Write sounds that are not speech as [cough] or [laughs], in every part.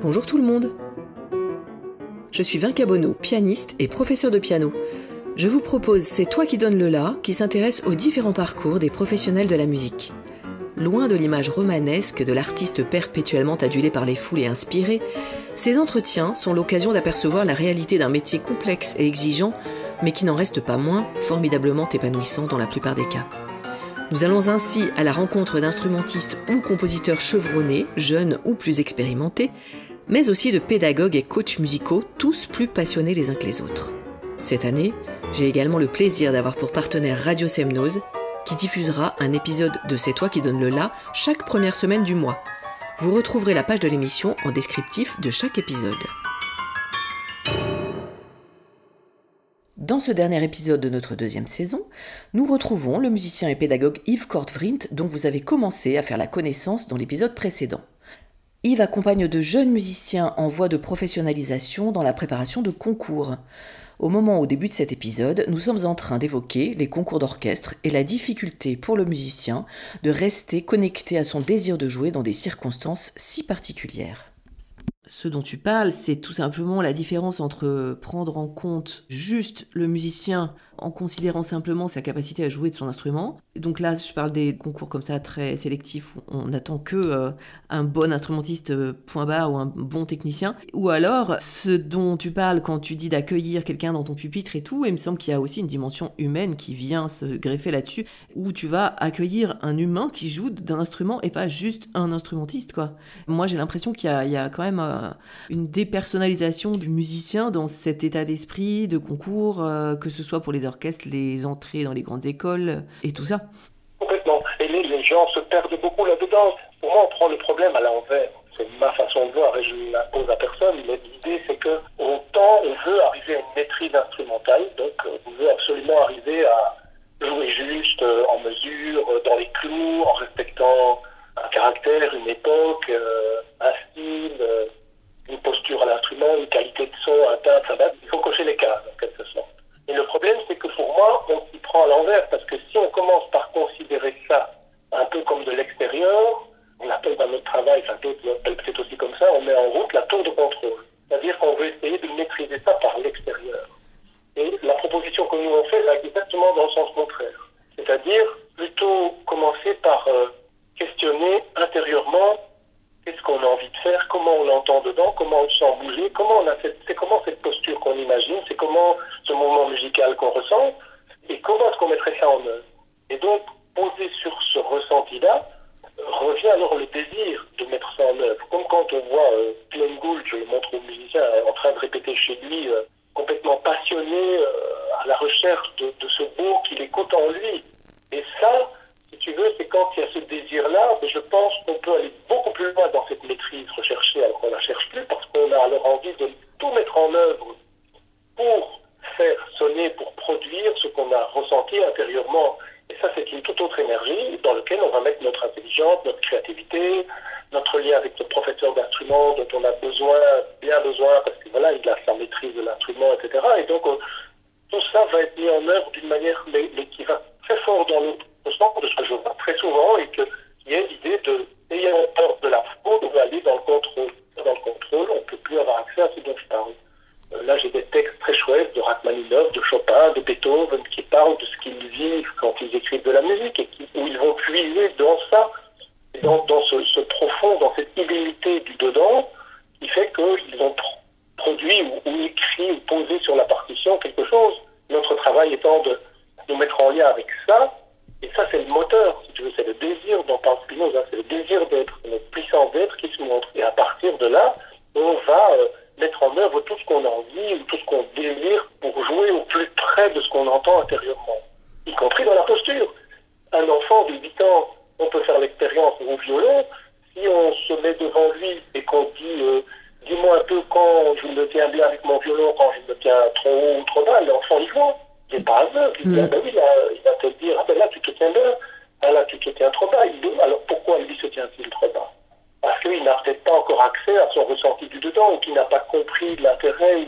Bonjour tout le monde Je suis Vinca Bono, pianiste et professeur de piano. Je vous propose C'est toi qui donnes le la qui s'intéresse aux différents parcours des professionnels de la musique. Loin de l'image romanesque de l'artiste perpétuellement adulé par les foules et inspiré, ces entretiens sont l'occasion d'apercevoir la réalité d'un métier complexe et exigeant, mais qui n'en reste pas moins formidablement épanouissant dans la plupart des cas. Nous allons ainsi à la rencontre d'instrumentistes ou compositeurs chevronnés, jeunes ou plus expérimentés, mais aussi de pédagogues et coachs musicaux, tous plus passionnés les uns que les autres. Cette année, j'ai également le plaisir d'avoir pour partenaire Radio Semnose, qui diffusera un épisode de C'est toi qui donne le la chaque première semaine du mois. Vous retrouverez la page de l'émission en descriptif de chaque épisode. Dans ce dernier épisode de notre deuxième saison, nous retrouvons le musicien et pédagogue Yves Kortvrindt dont vous avez commencé à faire la connaissance dans l'épisode précédent. Yves accompagne de jeunes musiciens en voie de professionnalisation dans la préparation de concours. Au moment au début de cet épisode, nous sommes en train d'évoquer les concours d'orchestre et la difficulté pour le musicien de rester connecté à son désir de jouer dans des circonstances si particulières. Ce dont tu parles, c'est tout simplement la différence entre prendre en compte juste le musicien en considérant simplement sa capacité à jouer de son instrument. Donc là, je parle des concours comme ça très sélectifs où on n'attend que euh, un bon instrumentiste euh, point barre ou un bon technicien. Ou alors ce dont tu parles quand tu dis d'accueillir quelqu'un dans ton pupitre et tout, il me semble qu'il y a aussi une dimension humaine qui vient se greffer là-dessus, où tu vas accueillir un humain qui joue d'un instrument et pas juste un instrumentiste. quoi. Moi, j'ai l'impression qu'il y, a quand même euh, une dépersonnalisation du musicien dans cet état d'esprit de concours, que ce soit pour les les entrées dans les grandes écoles et tout ça. Complètement. Et les, gens se perdent beaucoup là-dedans. Pour moi, on prend le problème à l'envers. C'est ma façon de voir et je ne l'impose à personne. Mais l'idée, c'est que autant on veut arriver à une maîtrise instrumentale, donc euh, on veut absolument arriver à jouer juste, euh, en mesure, euh, dans les clous, en respectant un caractère, une époque, un style, une posture à l'instrument, une qualité de son, un timbre, il faut cocher les cases en quelque sorte. Et le problème, c'est que pour moi, on s'y prend à l'envers, parce que si on commence par considérer ça un peu comme de l'extérieur, on appelle dans notre travail, enfin d'autres l'appellent peut-être aussi comme ça, on met en route la tour de contrôle. C'est-à-dire qu'on veut essayer de maîtriser ça par l'extérieur. Et la proposition que nous avons faite va exactement dans le sens contraire. C'est-à-dire plutôt commencer par euh, questionner intérieurement qu'est-ce qu'on a envie de faire, comment on l'entend dedans, comment on sent bouger, comment on a c'est comment cette posture qu'on imagine, c'est comment ce moment musical qu'on ressent, et comment est-ce qu'on mettrait ça en œuvre. Et donc, poser sur ce ressenti-là, revient alors le désir de mettre ça en œuvre. Comme quand on voit euh, Glenn Gould, je le montre au musicien, en train de répéter chez lui, euh, complètement passionné euh, à la recherche de, de ce beau qu'il écoute en lui. Et ça, si tu veux, c'est quand il y a ce désir-là, je pense qu'on peut aller beaucoup plus loin dans cette maîtrise recherchée alors qu'on ne la cherche plus, parce qu'on a alors envie de tout mettre en œuvre pour faire sonner, pour produire ce qu'on a ressenti intérieurement. Et ça, c'est une toute autre énergie dans laquelle on va mettre notre intelligence, notre créativité, notre lien avec notre professeur d'instrument dont on a besoin, bien besoin, parce que voilà, il a sa maîtrise de l'instrument, etc. Et donc, tout ça va être mis en œuvre d'une manière, mais, qui va très fort dans l'autre de ce que je vois très souvent et qu'il y a l'idée de, ayant peur de la faute, on va aller dans le contrôle. Dans le contrôle, on ne peut plus avoir accès à ce dont je parle. Euh, là, j'ai des textes très chouettes de Rachmaninoff, de Chopin, de Beethoven qui parlent de ce qu'ils vivent quand ils écrivent de la musique et qui, où ils vont puiser dans ça, dans, dans ce, ce, profond, dans cette idéalité du dedans, qui fait qu'ils ont produit ou, ou, écrit ou posé sur la partition quelque chose. Notre travail étant de nous mettre en lien avec ça, et ça c'est le moteur, si tu veux, c'est le désir dont parle Spinoza, c'est le désir d'être, notre puissance d'être qui se montre. Et à partir de là, on va euh, mettre en œuvre tout ce qu'on a envie ou tout ce qu'on désire pour jouer au plus près de ce qu'on entend intérieurement, y compris dans la posture. Un enfant de 8 ans, on peut faire l'expérience au violon, si on se met devant lui et qu'on dit euh, dis-moi un peu quand je me tiens bien avec mon violon, quand je me tiens trop haut ou trop bas, l'enfant il voit. Il n'est pas aveugle. Il, mm. ah ben oui, il va te dire ah ben là tu te tiens bien, ah là tu te tiens trop bas. Il dit alors pourquoi lui se tient-il trop bas parce qu'il n'a peut-être pas encore accès à son ressenti du dedans, ou qu'il n'a pas compris l'intérêt, ou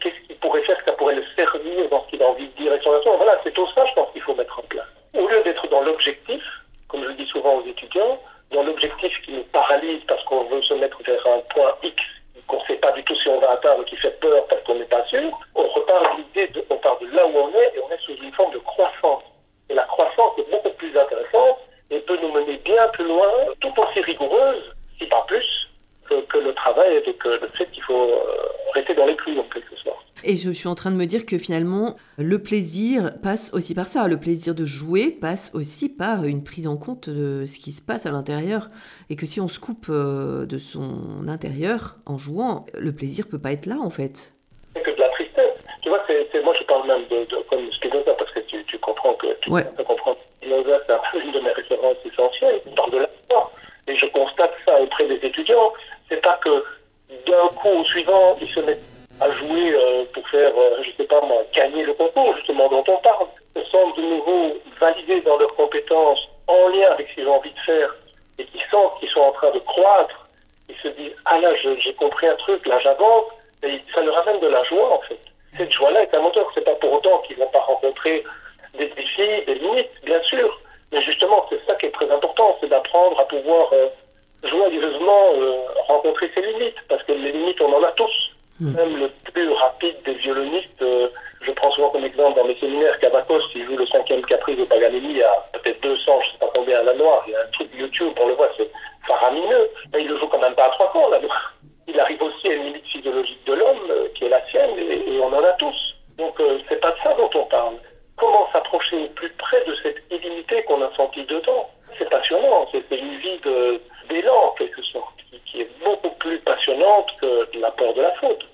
qu'est-ce qu'il pourrait faire, que ça pourrait le servir dans ce qu'il a envie de dire et son action. Voilà, c'est tout ça, je pense, qu'il faut mettre en place. Au lieu d'être dans l'objectif, comme je le dis souvent aux étudiants, dans l'objectif qui nous paralyse parce qu'on veut se mettre vers un point X qu'on ne sait pas du tout si on va atteindre, qui fait peur parce qu'on n'est pas sûr, on repart l'idée, de, on part de là où on est et on est sous une forme de croissance. Et la croissance est beaucoup plus intéressante et peut nous mener bien plus loin, tout aussi rigoureuse, si pas plus, que, le travail et que le fait qu'il faut euh, rester dans les clous en quelque sorte. Et je suis en train de me dire que finalement, le plaisir passe aussi par ça. Le plaisir de jouer passe aussi par une prise en compte de ce qui se passe à l'intérieur. Et que si on se coupe euh, de son intérieur en jouant, le plaisir peut pas être là en fait. C'est que de la tristesse. Tu vois, c'est, moi je parle même de, comme Spinoza parce que tu, comprends que tu ouais. comprends. Spinoza, c'est [laughs] une de mes références essentielles. Parle de mort. Et je constate ça auprès des étudiants. C'est pas que d'un coup au suivant, ils se mettent à jouer euh, pour faire, euh, je sais pas moi, gagner le concours, justement, dont on parle, se sentent de nouveau validés dans leurs compétences, en lien avec ce qu'ils ont envie de faire, et qui sentent qu'ils sont en train de croître, ils se disent, ah là, j'ai compris un truc, là, j'avance, ça leur amène de la joie, en fait. Cette joie-là est un moteur, c'est pas pour autant qu'ils vont pas rencontrer des défis, des limites, bien sûr, mais justement, c'est ça qui est très important, c'est d'apprendre à pouvoir euh, joyeusement rencontrer ses limites, parce que les limites, on en a tous. Hmm. Même le plus rapide des violonistes, euh, je prends souvent comme exemple dans mes séminaires Cavacos, qui joue le cinquième caprice de Paganelli à peut-être 200, je ne sais pas combien à la noire, il y a un truc YouTube, on le voit, c'est faramineux, mais il le joue quand même pas à 300 la noire. Il arrive aussi à une limite physiologique de l'homme, euh, qui est la sienne, et, on en a tous. Donc euh, c'est pas de ça dont on parle. Comment s'approcher plus près de cette illimité qu'on a senti dedans? C'est passionnant, c'est une vie d'élan en quelque sorte, qui est beaucoup plus passionnante que la peur de la faute.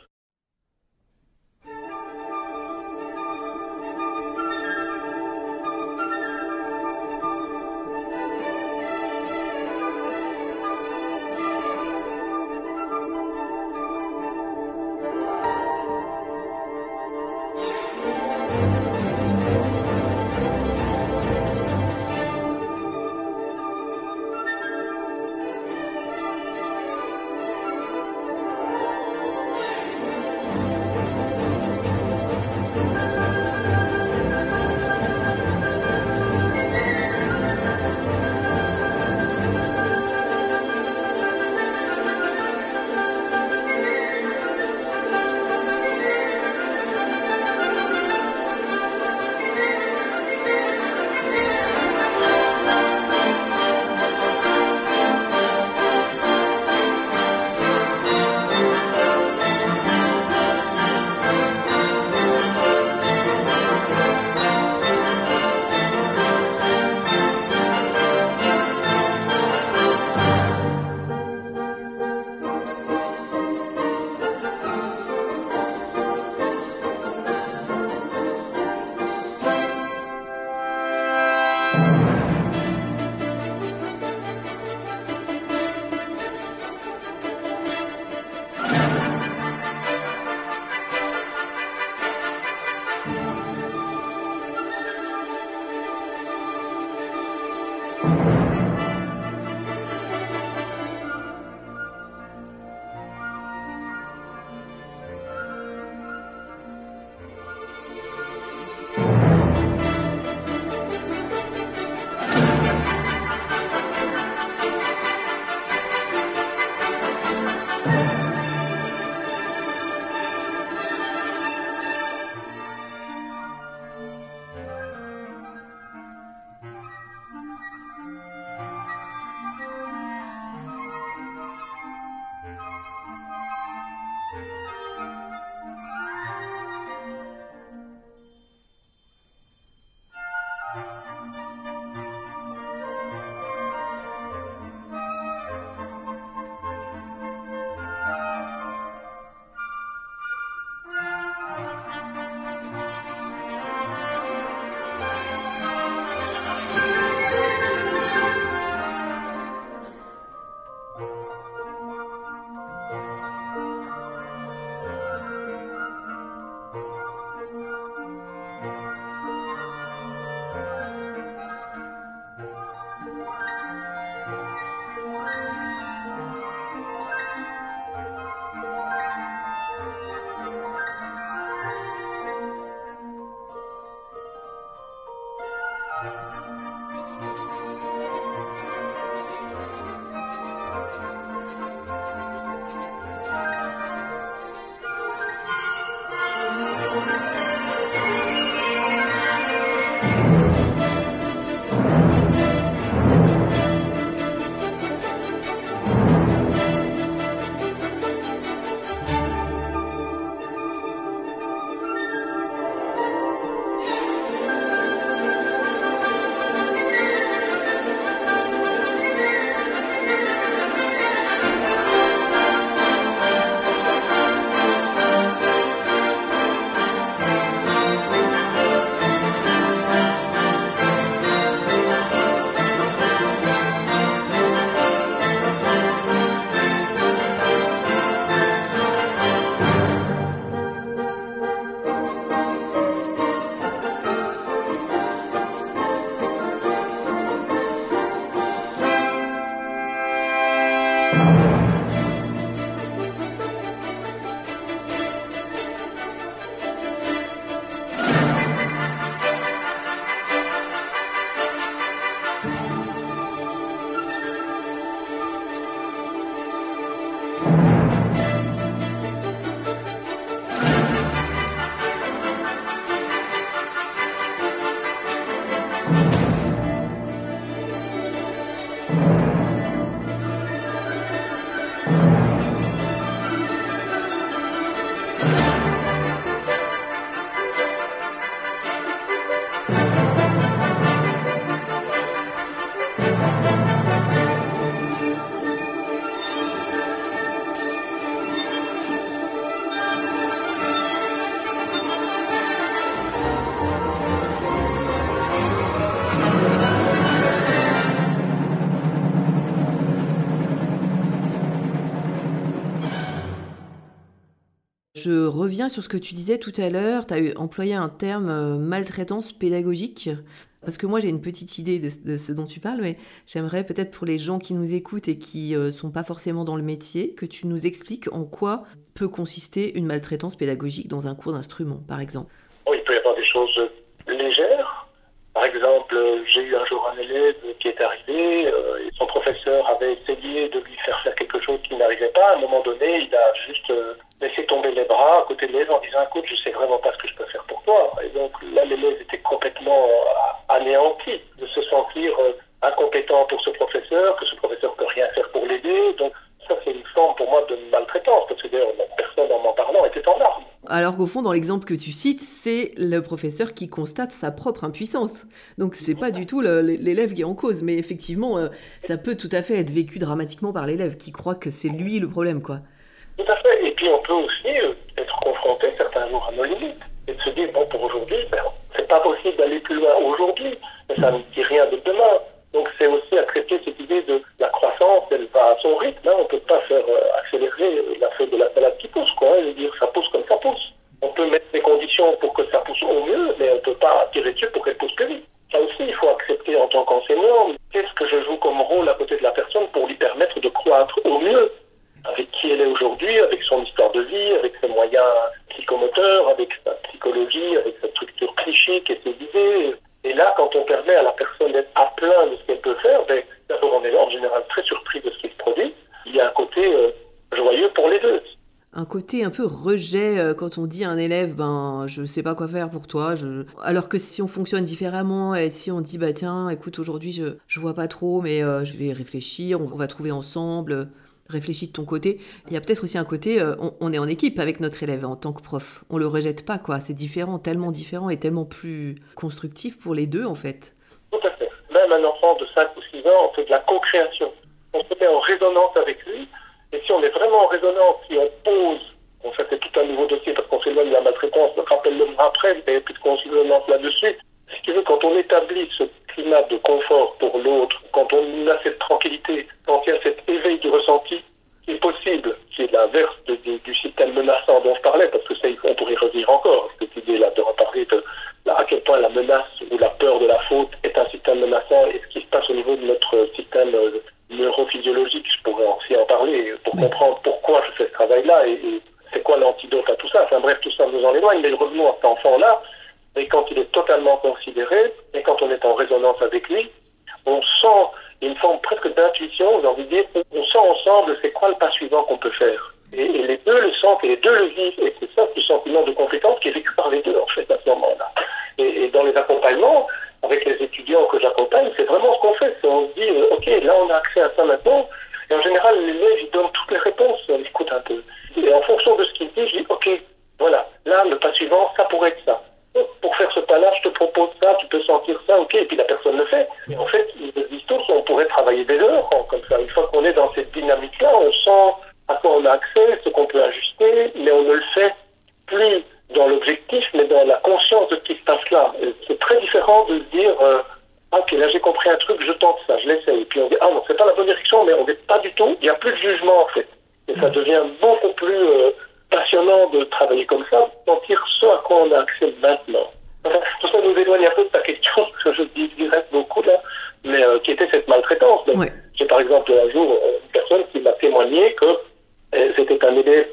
Sur ce que tu disais tout à l'heure. Tu as employé un terme euh, maltraitance pédagogique. Parce que moi, j'ai une petite idée de, ce dont tu parles, mais j'aimerais peut-être pour les gens qui nous écoutent et qui ne euh, sont pas forcément dans le métier, que tu nous expliques en quoi peut consister une maltraitance pédagogique dans un cours d'instrument, par exemple. Il peut y avoir des choses légères. Par exemple, j'ai eu un jour un élève qui est arrivé, euh, et son professeur avait essayé de lui faire faire quelque chose qui n'arrivait pas. À un moment donné, il a juste laisser tomber les bras à côté de l'élève en disant écoute, je sais vraiment pas ce que je peux faire pour toi. Et donc là, l'élève était complètement euh, anéanti de se sentir euh, incompétent pour ce professeur, que ce professeur peut rien faire pour l'aider. Donc ça, c'est une forme pour moi de maltraitance, parce la personne en m'en parlant était en larmes. Alors qu'au fond, dans l'exemple que tu cites, c'est le professeur qui constate sa propre impuissance. Donc c'est pas du tout l'élève qui est en cause, mais effectivement, euh, ça peut tout à fait être vécu dramatiquement par l'élève qui croit que c'est lui le problème, quoi. Tout à fait. Et puis on peut aussi euh, être confronté certains jours à nos limites et se dire bon pour aujourd'hui, ben, c'est pas possible d'aller plus loin aujourd'hui, mais ça ne dit rien de demain. Donc c'est aussi accepter cette idée de la croissance, elle va à son rythme. Hein. On ne peut pas faire euh, accélérer la feuille de la salade qui pousse, quoi. Hein. dire ça pousse comme ça pousse. On peut mettre des conditions pour que ça pousse au mieux, mais on ne peut pas tirer dessus pour qu'elle pousse plus vite. Ça aussi, il faut accepter en tant qu'enseignant. Qu'est-ce que je joue comme rôle à côté de la personne pour lui permettre de croître au mieux avec qui elle est aujourd'hui, avec son histoire de vie, avec ses moyens psychomoteurs, avec sa psychologie, avec sa structure psychique et ses idées. Et là, quand on permet à la personne d'être à plein de ce qu'elle peut faire, ben, d'abord on est en général très surpris de ce qui se produit. Il y a un côté euh, joyeux pour les deux un côté un peu rejet euh, quand on dit à un élève ben je sais pas quoi faire pour toi alors que si on fonctionne différemment et si on dit bah tiens écoute aujourd'hui je je vois pas trop mais euh, je vais réfléchir on va trouver ensemble réfléchis de ton côté. Il y a peut-être aussi un côté, euh, on, est en équipe avec notre élève en tant que prof. On le rejette pas, quoi. C'est différent, tellement différent et tellement plus constructif pour les deux, en fait. Tout à fait. Même un enfant de 5 ou 6 ans, on fait de la co-création. On se met en résonance avec lui. Et si on est vraiment en résonance, si on pose, on fait tout un nouveau dossier parce qu'on s'éloigne de la maltraitance, rappelle-le après, il n'y a plus de consonance là-dessus. Si tu veux, quand on établit ce climat de confort pour l'autre, quand on a cette tranquillité, quand il y a cet éveil du ressenti, qui est possible, qui est l'inverse du système menaçant dont je parlais, parce que ça, on pourrait revenir encore, cette idée-là de reparler de à quel point la menace ou la peur de la faute est un système menaçant et ce qui se passe au niveau de notre système euh, neurophysiologique, je pourrais aussi en parler pour comprendre pourquoi je fais ce travail-là et, c'est quoi l'antidote à tout ça. Enfin bref, tout ça nous en éloigne, mais revenons à cet enfant-là, et quand il est totalement considéré, et quand on est en résonance avec lui, on sent une forme presque d'intuition, j'ai envie de dire, on sent ensemble c'est quoi le pas suivant qu'on peut faire. Et, les deux le sentent, et les deux le vivent, et c'est ça le sentiment de compétence qui est vécu par les deux, en fait, à ce moment-là. Et, dans les accompagnements, avec les étudiants que j'accompagne, c'est vraiment ce qu'on fait. On se dit, euh, OK, là, on a accès à ça maintenant, et en général, l'élève, il donne toutes les réponses, on écoute un peu. Et en fonction de ce qu'il dit, je dis, OK, voilà, là, le pas suivant, ça pourrait être ça pour faire ce pas-là, je te propose ça, tu peux sentir ça, ok, et puis la personne le fait. En fait, tous, on pourrait travailler des heures comme ça. Une fois qu'on est dans cette dynamique-là, on sent à quoi on a accès, ce qu'on peut ajuster, mais on ne le fait plus dans l'objectif, mais dans la conscience de ce qui se passe là. C'est très différent de se dire, euh, ah, ok, là j'ai compris un truc, je tente ça, je l'essaye. Et puis on dit, ah non, c'est pas la bonne direction, mais on n'est pas du tout, il n'y a plus de jugement en fait. Et ça devient beaucoup plus... Euh, passionnant de travailler comme ça, sentir ce à quoi on a accès maintenant. Tout ça nous éloigne un peu de ta question, [laughs] que je dirais beaucoup là, mais euh, qui était cette maltraitance. J'ai par exemple un jour euh, une personne qui m'a témoigné que euh, c'était un élève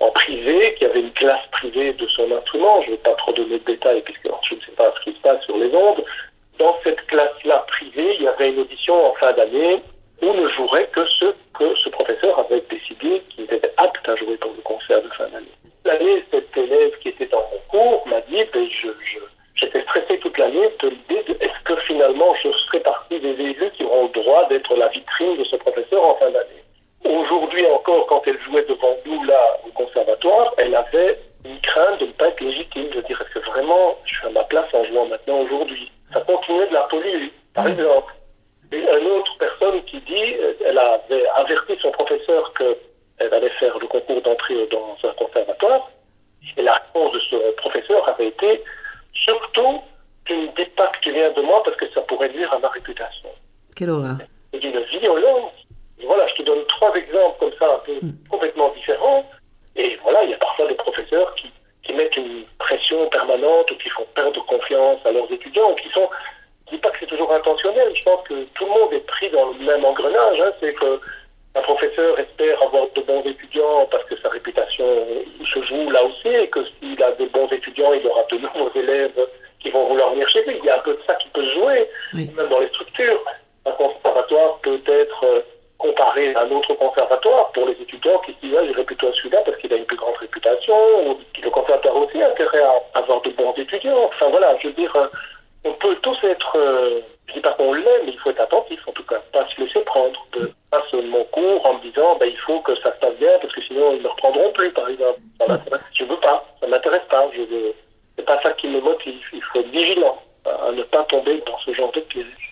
en privé, qui avait une classe privée de son instrument. Je ne vais pas trop donner de détails puisque je ne sais pas ce qui se passe sur les ondes. Dans cette classe-là privée, il y avait une audition en fin d'année où ne jouerait que ce que ce professeur avait décidé qu'il était apte à jouer pour le concert de fin d'année. L'année, cet élève qui était dans mon cours m'a dit, ben, je, j'étais stressé toute l'année de l'idée de est-ce que effectivement, je ferai partie des élus qui auront le droit d'être la vitrine de ce professeur en fin d'année? Aujourd'hui encore, quand elle jouait devant nous, là, au conservatoire, elle avait une crainte de ne pas être légitime, de dire est-ce que vraiment je suis à ma place en jouant maintenant aujourd'hui? Ça continuait de la polluer, par exemple. Et une autre personne qui dit, euh, elle avait averti son professeur qu'elle allait faire le concours d'entrée dans un conservatoire, et la réponse de ce professeur avait été surtout tu ne dis pas que tu viens de moi parce que ça pourrait nuire à ma réputation. Quelle horreur. C'est d'une violence. voilà, je te donne trois exemples comme ça, un peu hmm. complètement différents. Et voilà, il y a parfois des professeurs qui, qui mettent une pression permanente ou qui font perdre confiance à leurs étudiants, qui sont je ne dis pas que c'est toujours intentionnel, je pense que tout le monde est pris dans le même engrenage. Hein. C'est que un professeur espère avoir de bons étudiants parce que sa réputation se joue là aussi, et que s'il a de bons étudiants, il aura de nouveaux élèves qui vont vouloir venir chez lui. Il y a un peu de ça qui peut se jouer, même dans les structures. Un conservatoire peut être euh, comparé à un autre conservatoire pour les étudiants qui se disent ah, j'irai plutôt à celui-là parce qu'il a une plus grande réputation, ou le conservatoire aussi a intérêt à avoir de bons étudiants. Enfin voilà, je veux dire, euh, on peut tous être, euh, je dis pas qu'on l'est, mais il faut être attentif en tout cas, pas se laisser prendre, de pas mon cours en me disant ben, il faut que ça se passe bien parce que sinon ils ne me reprendront plus par exemple. Je veux pas, ça m'intéresse pas, je veux c'est pas ça qui me motive. Il faut être vigilant à ne pas tomber dans ce genre de piège.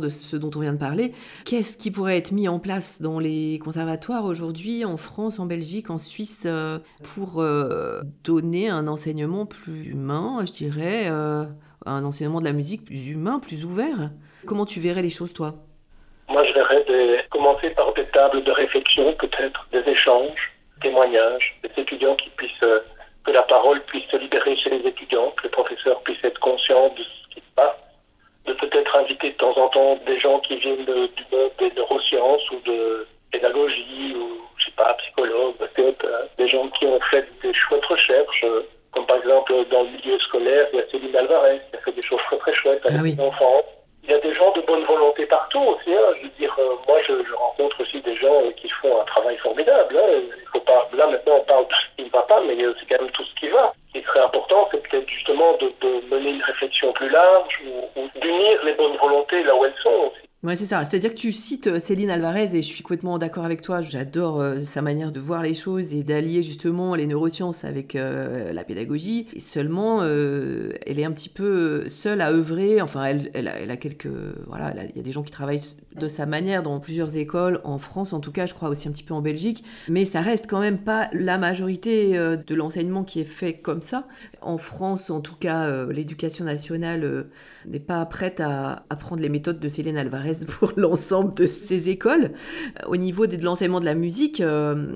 De ce dont on vient de parler, qu'est-ce qui pourrait être mis en place dans les conservatoires aujourd'hui, en France, en Belgique, en Suisse, euh, pour euh, donner un enseignement plus humain, je dirais, euh, un enseignement de la musique plus humain, plus ouvert? Comment tu verrais les choses, toi? Moi, je verrais commencer par des tables de réflexion, peut-être des échanges, témoignages, des étudiants qui puissent, que la parole puisse se libérer chez les étudiants, que les professeurs puissent être conscients de ce qui se passe de peut-être de des gens qui viennent du monde des neurosciences ou de pédagogie ou, je sais pas, psychologues, peut-être, euh, des gens qui ont fait des chouettes recherches, euh, comme par exemple dans le milieu scolaire, il y a Céline Alvarez qui a fait des choses très très chouettes avec ah les enfants. Il y a des gens de bonne volonté partout aussi. Hein. Je veux dire, euh, moi je, rencontre aussi des gens qui font un travail formidable. Hein. Il faut pas, là maintenant on parle de ce qui ne va pas, mais il y a aussi quand même tout ce qui va. Ce qui serait important, c'est peut-être justement de, mener une réflexion plus large ou, d'unir les bonnes volontés là où elles sont aussi. C'est ça. C'est-à-dire que tu cites euh, Céline Alvarez et je suis complètement d'accord avec toi. J'adore euh, sa manière de voir les choses et d'allier justement les neurosciences avec euh, la pédagogie. Seulement, elle est un petit peu seule à œuvrer. Enfin, elle a, quelques. Voilà, il y a des gens qui travaillent de sa manière dans plusieurs écoles, en France en tout cas, je crois aussi un petit peu en Belgique. Mais ça reste quand même pas la majorité de l'enseignement qui est fait comme ça. En France, en tout cas, l'éducation nationale n'est pas prête à apprendre les méthodes de Céline Alvarez [laughs] pour l'ensemble de ces écoles. Euh, au niveau de l'enseignement de la musique, euh,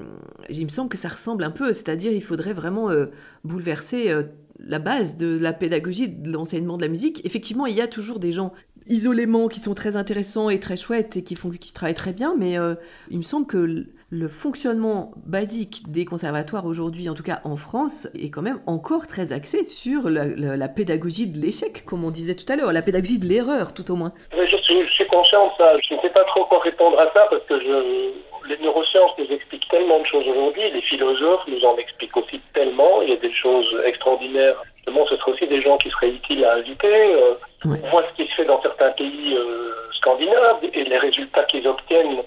il me semble que ça ressemble un peu, c'est-à-dire il faudrait vraiment euh, bouleverser la base de la pédagogie de l'enseignement de la musique. Effectivement, il y a toujours des gens isolément qui sont très intéressants et très chouettes et qui, font, qui travaillent très bien, mais il me semble que le fonctionnement basique des conservatoires aujourd'hui, en tout cas en France, est quand même encore très axé sur la, pédagogie de l'échec, comme on disait tout à l'heure, la pédagogie de l'erreur tout au moins. je, suis, conscient de ça. Je ne sais pas trop quoi répondre à ça parce que les neurosciences nous expliquent tellement de choses aujourd'hui, les philosophes nous en expliquent aussi tellement, il y a des choses extraordinaires. Justement, ce serait aussi des gens qui seraient utiles à inviter. Euh, on voit ce qui se fait dans certains pays euh, scandinaves et les résultats qu'ils obtiennent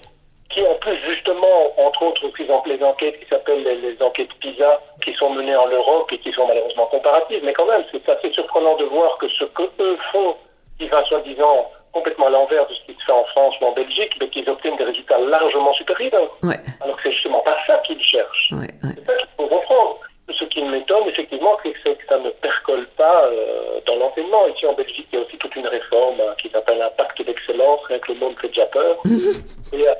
qui en plus justement, entre autres, exemple les enquêtes qui s'appellent les, enquêtes PISA, qui sont menées en Europe et qui sont malheureusement comparatives, mais quand même, c'est assez surprenant de voir que ce que eux font, qui va soi-disant complètement à l'envers de ce qui se fait en France ou en Belgique, mais qu'ils obtiennent des résultats largement supérieurs. Alors que c'est justement pas ça qu'ils cherchent. C'est ça qu'il faut comprendre. Ce qui m'étonne, effectivement, c'est que ça ne percole pas euh, dans l'enseignement. Ici, en Belgique, il y a aussi toute une réforme hein, qui s'appelle un pacte d'excellence, rien que le monde fait déjà peur. [laughs] et, euh,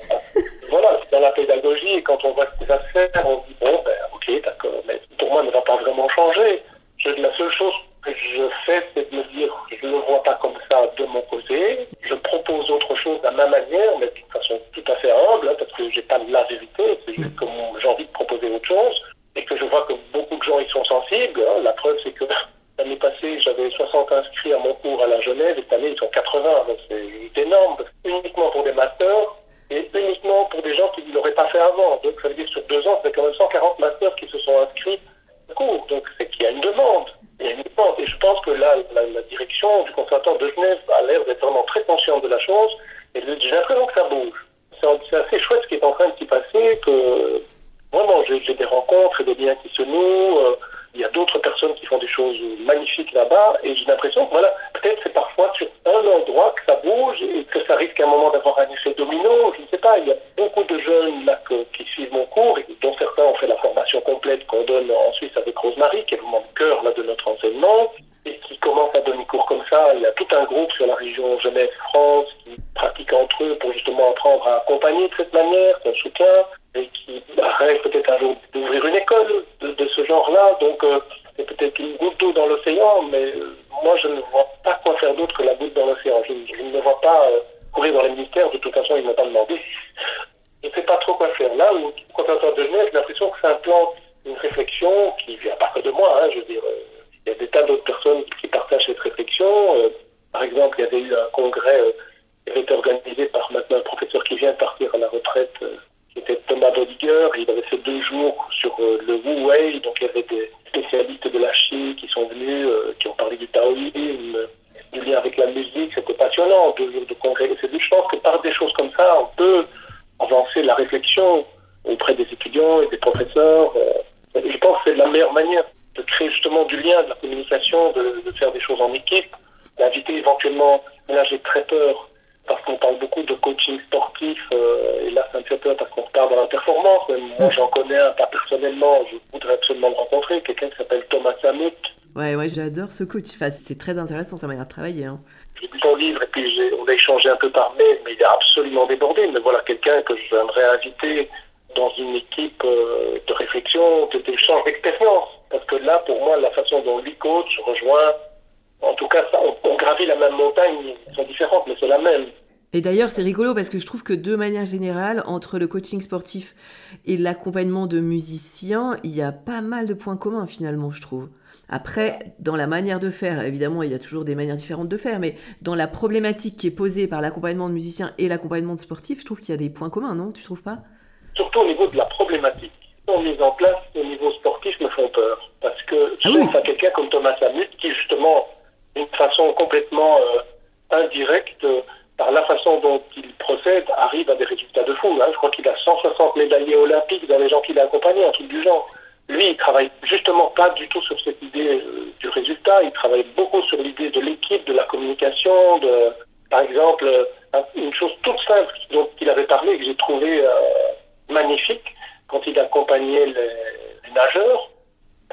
voilà, c'est dans la pédagogie, et quand on voit ce qui va se faire, on se dit, bon, ben, ok, d'accord, mais pour moi, ne va pas vraiment changer. Je, la seule chose que je fais, c'est de me dire, je ne le vois pas comme ça de mon côté. Je propose autre chose à ma manière, mais de façon tout à fait humble, hein, parce que j'ai pas la vérité, c'est juste que j'ai envie de proposer autre chose et que je vois que beaucoup de gens sensibles. Hein. La preuve, c'est que j'adore ce coach. Enfin, c'est très intéressant sa manière de travailler. Hein. J'ai lu son livre et puis on a échangé un peu par mail, mais il est absolument débordé. Mais voilà, quelqu'un que j'aimerais inviter dans une équipe euh, de réflexion, d'échange d'expérience. Parce que là, pour moi, la façon dont lui coach rejoint en tout cas, on, gravit la même montagne, elles sont différentes, mais c'est la même. Et d'ailleurs, c'est rigolo parce que je trouve que de manière générale, entre le coaching sportif et l'accompagnement de musiciens, il y a pas mal de points communs finalement, je trouve. Après, dans la manière de faire, évidemment, il y a toujours des manières différentes de faire, mais dans la problématique qui est posée par l'accompagnement de musiciens et l'accompagnement de sportifs, je trouve qu'il y a des points communs, non? Tu ne trouves pas? Surtout au niveau de la problématique. En mise en place au niveau sportif me font peur. Parce que ah je ah à quelqu'un comme Thomas Samut qui, justement, d'une façon complètement euh, indirecte, euh, par la façon dont il procède, arrive à des résultats de fou. Hein. Je crois qu'il a 160 médaillés olympiques dans les gens qu'il a accompagnés, un truc du genre. Lui, il travaille justement pas du tout sur cette idée euh, du résultat, il travaille beaucoup sur l'idée de l'équipe, de la communication, par exemple, euh, une chose toute simple dont il avait parlé que j'ai trouvé euh, magnifique quand il accompagnait les, nageurs,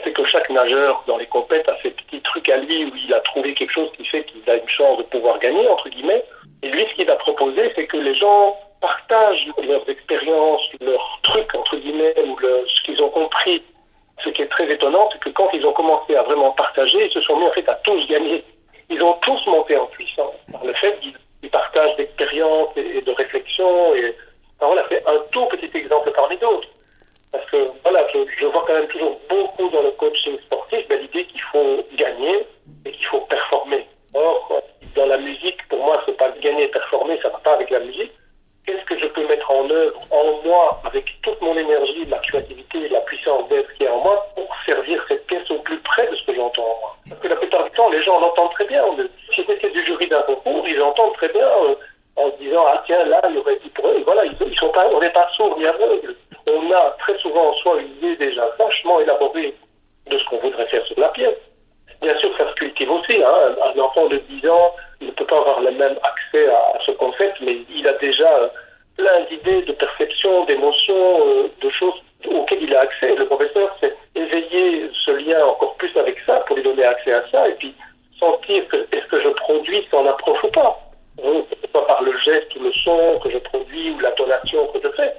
c'est que chaque nageur dans les compètes a ses petits trucs à lui où il a trouvé quelque chose qui fait qu'il a une chance de pouvoir gagner, entre guillemets. Et lui, ce qu'il a proposé, c'est que les gens partagent leurs expériences, leurs trucs, entre guillemets, ou ce qu'ils ont compris. Ce qui est très étonnant, c'est que quand ils ont commencé à vraiment partager, ils se sont mis en fait à tous gagner. Ils ont tous monté en puissance par le fait qu'ils partagent d'expériences et, de réflexions. Et, c'est un tout petit exemple parmi d'autres. Parce que voilà, je, vois quand même toujours beaucoup dans le coaching sportif ben, l'idée qu'il faut gagner et qu'il faut performer. Or, dans la musique, pour moi, c'est pas gagner et performer, ça va pas avec la musique. Qu'est-ce que je peux mettre en œuvre en moi, avec toute mon énergie, la créativité, la puissance d'être qui est en moi, pour servir cette pièce au plus près de ce que j'entends en moi Parce que la plupart du temps, les gens l'entendent très bien. Si c'était du jury d'un concours, ils entendent très bien euh, en se disant ah tiens là, il y aurait dit pour eux. Voilà, ils, ils sont pas, on n'est pas sourds ni aveugles on a très souvent en soi une idée déjà vachement élaborée de ce qu'on voudrait faire sur la pièce. Bien sûr, ça se cultive aussi. Hein. Un enfant de 10 ans ne peut pas avoir le même accès à ce qu'on fait, mais il a déjà plein d'idées, de perceptions, d'émotions, euh, de choses auxquelles il a accès. Le professeur, c'est éveiller ce lien encore plus avec ça pour lui donner accès à ça et puis sentir que est-ce que je produis son approche ou pas. Pas par le geste ou le son que je produis ou la tonation que je fais,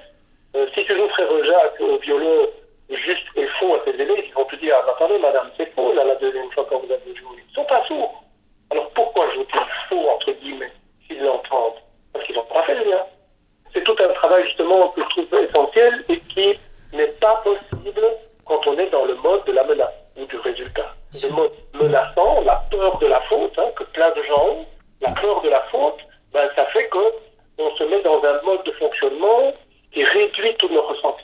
euh, si tu joues Frère Jacques au violon juste et faux à tes élèves, ils vont te dire ah, attendez, madame, c'est faux là, la deuxième fois quand vous avez joué. Ils ne sont pas sourds. Alors pourquoi joue-t-il faux, entre guillemets, s'ils l'entendent Parce qu'ils n'ont pas fait le lien. C'est tout un travail justement que je trouve essentiel et qui n'est pas possible quand on est dans le mode de la menace ou du résultat. Le mode menaçant, la peur de la faute, hein, que plein de gens ont, la peur de la faute, qu'on se met dans un mode de fonctionnement qui réduit tous nos ressentis.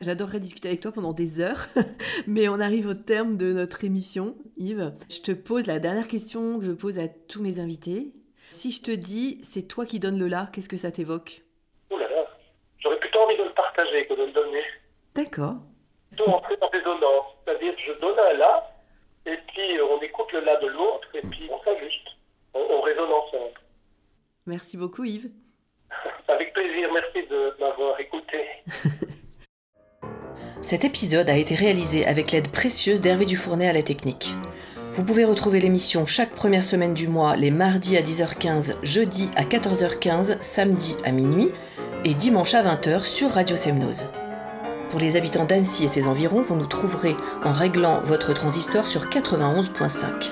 J'adorerais discuter avec toi pendant des heures, [laughs] mais on arrive au terme de notre émission, Yves. Je te pose la dernière question que je pose à tous mes invités. Si je te dis, c'est toi qui donnes le là, qu'est-ce que ça t'évoque? Ouh là là, j'aurais plutôt envie de le partager que de le donner. D'accord. Plutôt entrer dans résonance, c'est-à-dire je donne un là, et puis on écoute le là de l'autre, et puis on s'ajuste, on, on résonne ensemble. Merci beaucoup Yves. [laughs] Avec plaisir, merci de m'avoir écouté. [laughs] Cet épisode a été réalisé avec l'aide précieuse d'Hervé Dufournet à la technique. Vous pouvez retrouver l'émission chaque première semaine du mois, les mardis à 10h15, jeudi à 14h15, samedi à minuit et dimanche à 20h sur Radio Semnose. Pour les habitants d'Annecy et ses environs, vous nous trouverez en réglant votre transistor sur 91.5.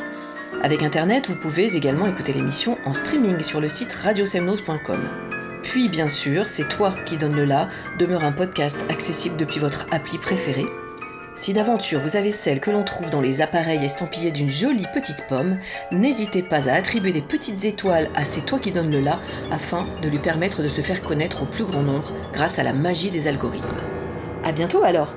Avec Internet, vous pouvez également écouter l'émission en streaming sur le site radiosemnose.com. Puis, bien sûr, C'est toi qui donne le là demeure un podcast accessible depuis votre appli préférée. Si d'aventure vous avez celle que l'on trouve dans les appareils estampillés d'une jolie petite pomme, n'hésitez pas à attribuer des petites étoiles à C'est toi qui donne le là afin de lui permettre de se faire connaître au plus grand nombre grâce à la magie des algorithmes. À bientôt alors!